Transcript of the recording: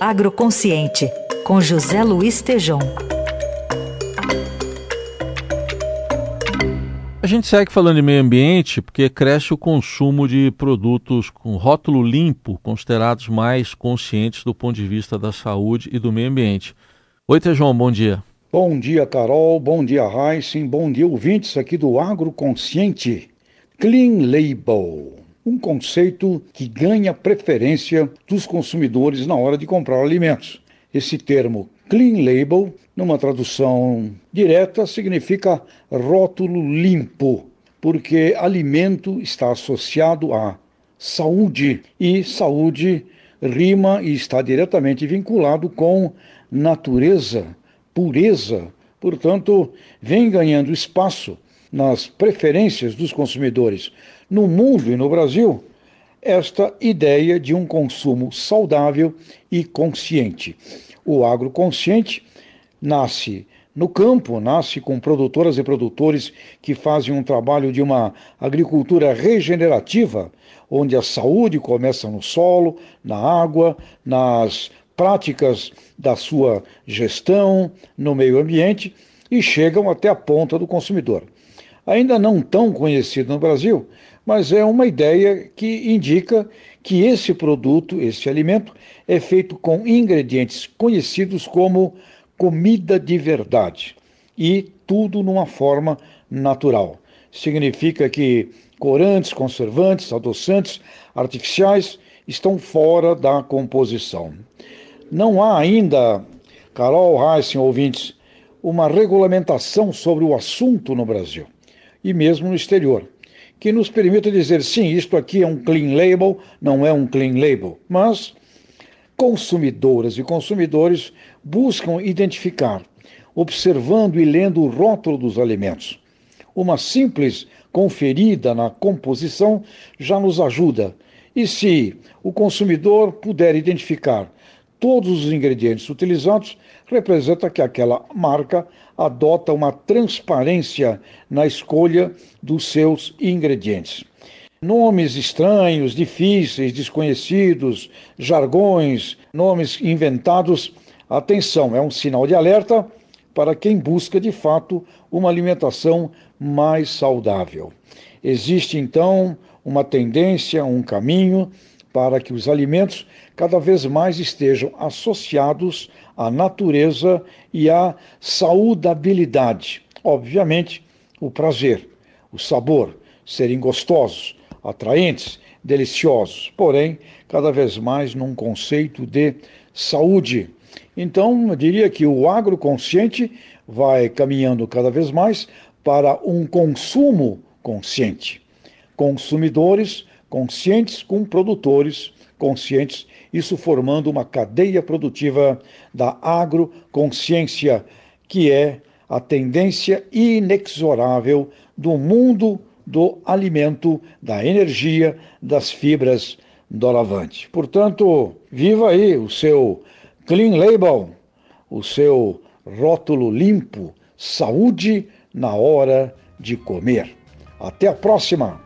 Agroconsciente, com José Luiz Tejom. A gente segue falando de meio ambiente porque cresce o consumo de produtos com rótulo limpo, considerados mais conscientes do ponto de vista da saúde e do meio ambiente. Oi, Tejão, bom dia. Bom dia, Carol. Bom dia, Heisen. Bom dia, ouvintes aqui do Agroconsciente. Clean Label. Um conceito que ganha preferência dos consumidores na hora de comprar alimentos. Esse termo Clean Label, numa tradução direta, significa rótulo limpo, porque alimento está associado a saúde e saúde rima e está diretamente vinculado com natureza, pureza. Portanto, vem ganhando espaço nas preferências dos consumidores no mundo e no Brasil esta ideia de um consumo saudável e consciente. O agroconsciente nasce no campo, nasce com produtoras e produtores que fazem um trabalho de uma agricultura regenerativa, onde a saúde começa no solo, na água, nas práticas da sua gestão no meio ambiente e chegam até a ponta do consumidor. Ainda não tão conhecido no Brasil, mas é uma ideia que indica que esse produto, esse alimento, é feito com ingredientes conhecidos como comida de verdade e tudo numa forma natural. Significa que corantes, conservantes, adoçantes artificiais estão fora da composição. Não há ainda, Carol Heissen, ouvintes, uma regulamentação sobre o assunto no Brasil e mesmo no exterior que nos permita dizer sim, isto aqui é um clean label, não é um clean label, mas consumidoras e consumidores buscam identificar, observando e lendo o rótulo dos alimentos. Uma simples conferida na composição já nos ajuda. E se o consumidor puder identificar todos os ingredientes utilizados, representa que aquela marca adota uma transparência na escolha dos seus ingredientes. Nomes estranhos, difíceis, desconhecidos, jargões, nomes inventados, atenção, é um sinal de alerta para quem busca de fato uma alimentação mais saudável. Existe então uma tendência, um caminho para que os alimentos cada vez mais estejam associados à natureza e à saudabilidade. Obviamente, o prazer, o sabor, serem gostosos, atraentes, deliciosos, porém, cada vez mais num conceito de saúde. Então, eu diria que o agroconsciente vai caminhando cada vez mais para um consumo consciente. Consumidores conscientes com produtores conscientes, isso formando uma cadeia produtiva da agroconsciência, que é a tendência inexorável do mundo do alimento, da energia, das fibras doravante. Portanto, viva aí o seu clean label, o seu rótulo limpo, saúde na hora de comer. Até a próxima!